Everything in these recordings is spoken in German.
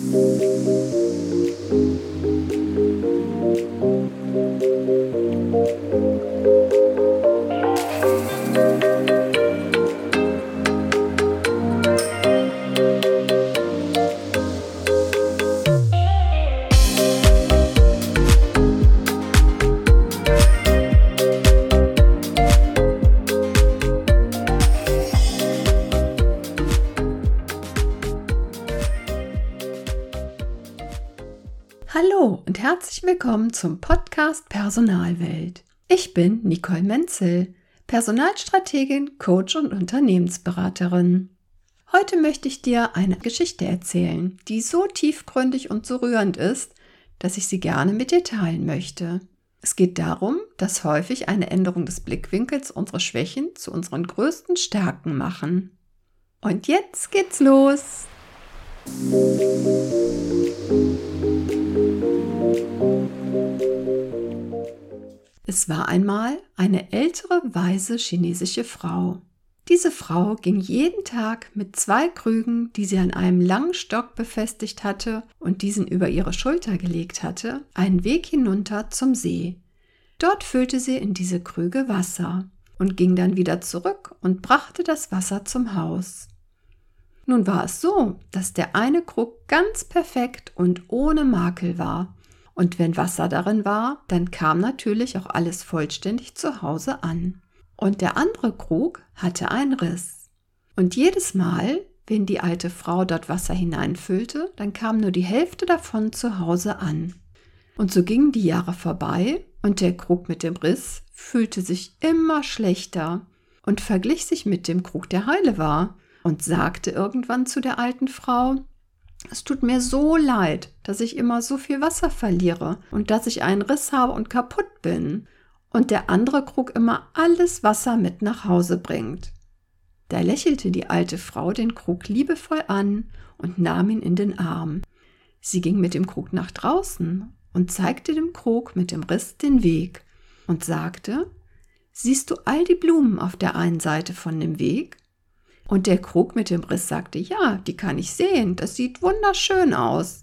Música Hallo und herzlich willkommen zum Podcast Personalwelt. Ich bin Nicole Menzel, Personalstrategin, Coach und Unternehmensberaterin. Heute möchte ich dir eine Geschichte erzählen, die so tiefgründig und so rührend ist, dass ich sie gerne mit dir teilen möchte. Es geht darum, dass häufig eine Änderung des Blickwinkels unsere Schwächen zu unseren größten Stärken machen. Und jetzt geht's los! Es war einmal eine ältere, weise chinesische Frau. Diese Frau ging jeden Tag mit zwei Krügen, die sie an einem langen Stock befestigt hatte und diesen über ihre Schulter gelegt hatte, einen Weg hinunter zum See. Dort füllte sie in diese Krüge Wasser und ging dann wieder zurück und brachte das Wasser zum Haus. Nun war es so, dass der eine Krug ganz perfekt und ohne Makel war, und wenn Wasser darin war, dann kam natürlich auch alles vollständig zu Hause an. Und der andere Krug hatte einen Riss. Und jedes Mal, wenn die alte Frau dort Wasser hineinfüllte, dann kam nur die Hälfte davon zu Hause an. Und so gingen die Jahre vorbei und der Krug mit dem Riss fühlte sich immer schlechter und verglich sich mit dem Krug, der heile war, und sagte irgendwann zu der alten Frau, es tut mir so leid, dass ich immer so viel Wasser verliere und dass ich einen Riss habe und kaputt bin und der andere Krug immer alles Wasser mit nach Hause bringt. Da lächelte die alte Frau den Krug liebevoll an und nahm ihn in den Arm. Sie ging mit dem Krug nach draußen und zeigte dem Krug mit dem Riss den Weg und sagte, Siehst du all die Blumen auf der einen Seite von dem Weg? Und der Krug mit dem Riss sagte, ja, die kann ich sehen, das sieht wunderschön aus.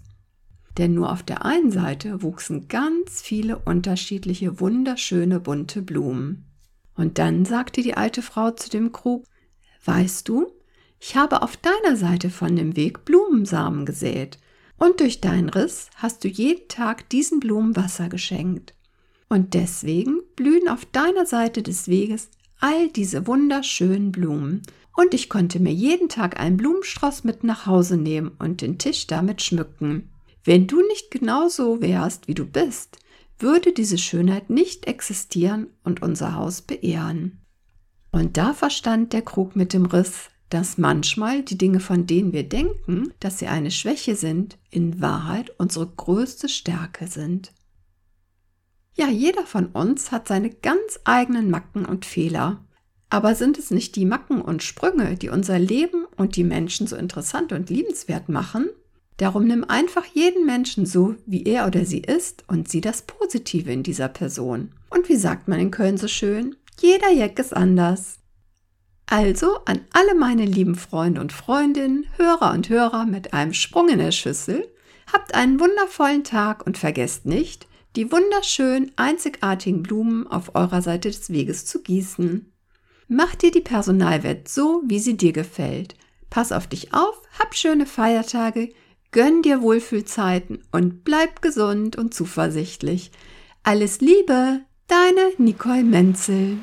Denn nur auf der einen Seite wuchsen ganz viele unterschiedliche, wunderschöne, bunte Blumen. Und dann sagte die alte Frau zu dem Krug, weißt du, ich habe auf deiner Seite von dem Weg Blumensamen gesät, und durch deinen Riss hast du jeden Tag diesen Blumen Wasser geschenkt. Und deswegen blühen auf deiner Seite des Weges all diese wunderschönen Blumen, und ich konnte mir jeden Tag einen Blumenstrauß mit nach Hause nehmen und den Tisch damit schmücken. Wenn du nicht genau so wärst, wie du bist, würde diese Schönheit nicht existieren und unser Haus beehren. Und da verstand der Krug mit dem Riss, dass manchmal die Dinge, von denen wir denken, dass sie eine Schwäche sind, in Wahrheit unsere größte Stärke sind. Ja, jeder von uns hat seine ganz eigenen Macken und Fehler. Aber sind es nicht die Macken und Sprünge, die unser Leben und die Menschen so interessant und liebenswert machen? Darum nimm einfach jeden Menschen so, wie er oder sie ist und sieh das Positive in dieser Person. Und wie sagt man in Köln so schön? Jeder Jeck ist anders. Also an alle meine lieben Freunde und Freundinnen, Hörer und Hörer mit einem Sprung in der Schüssel, habt einen wundervollen Tag und vergesst nicht, die wunderschönen, einzigartigen Blumen auf eurer Seite des Weges zu gießen. Mach dir die Personalwelt so, wie sie dir gefällt. Pass auf dich auf, hab schöne Feiertage, gönn dir Wohlfühlzeiten und bleib gesund und zuversichtlich. Alles Liebe, deine Nicole Menzel.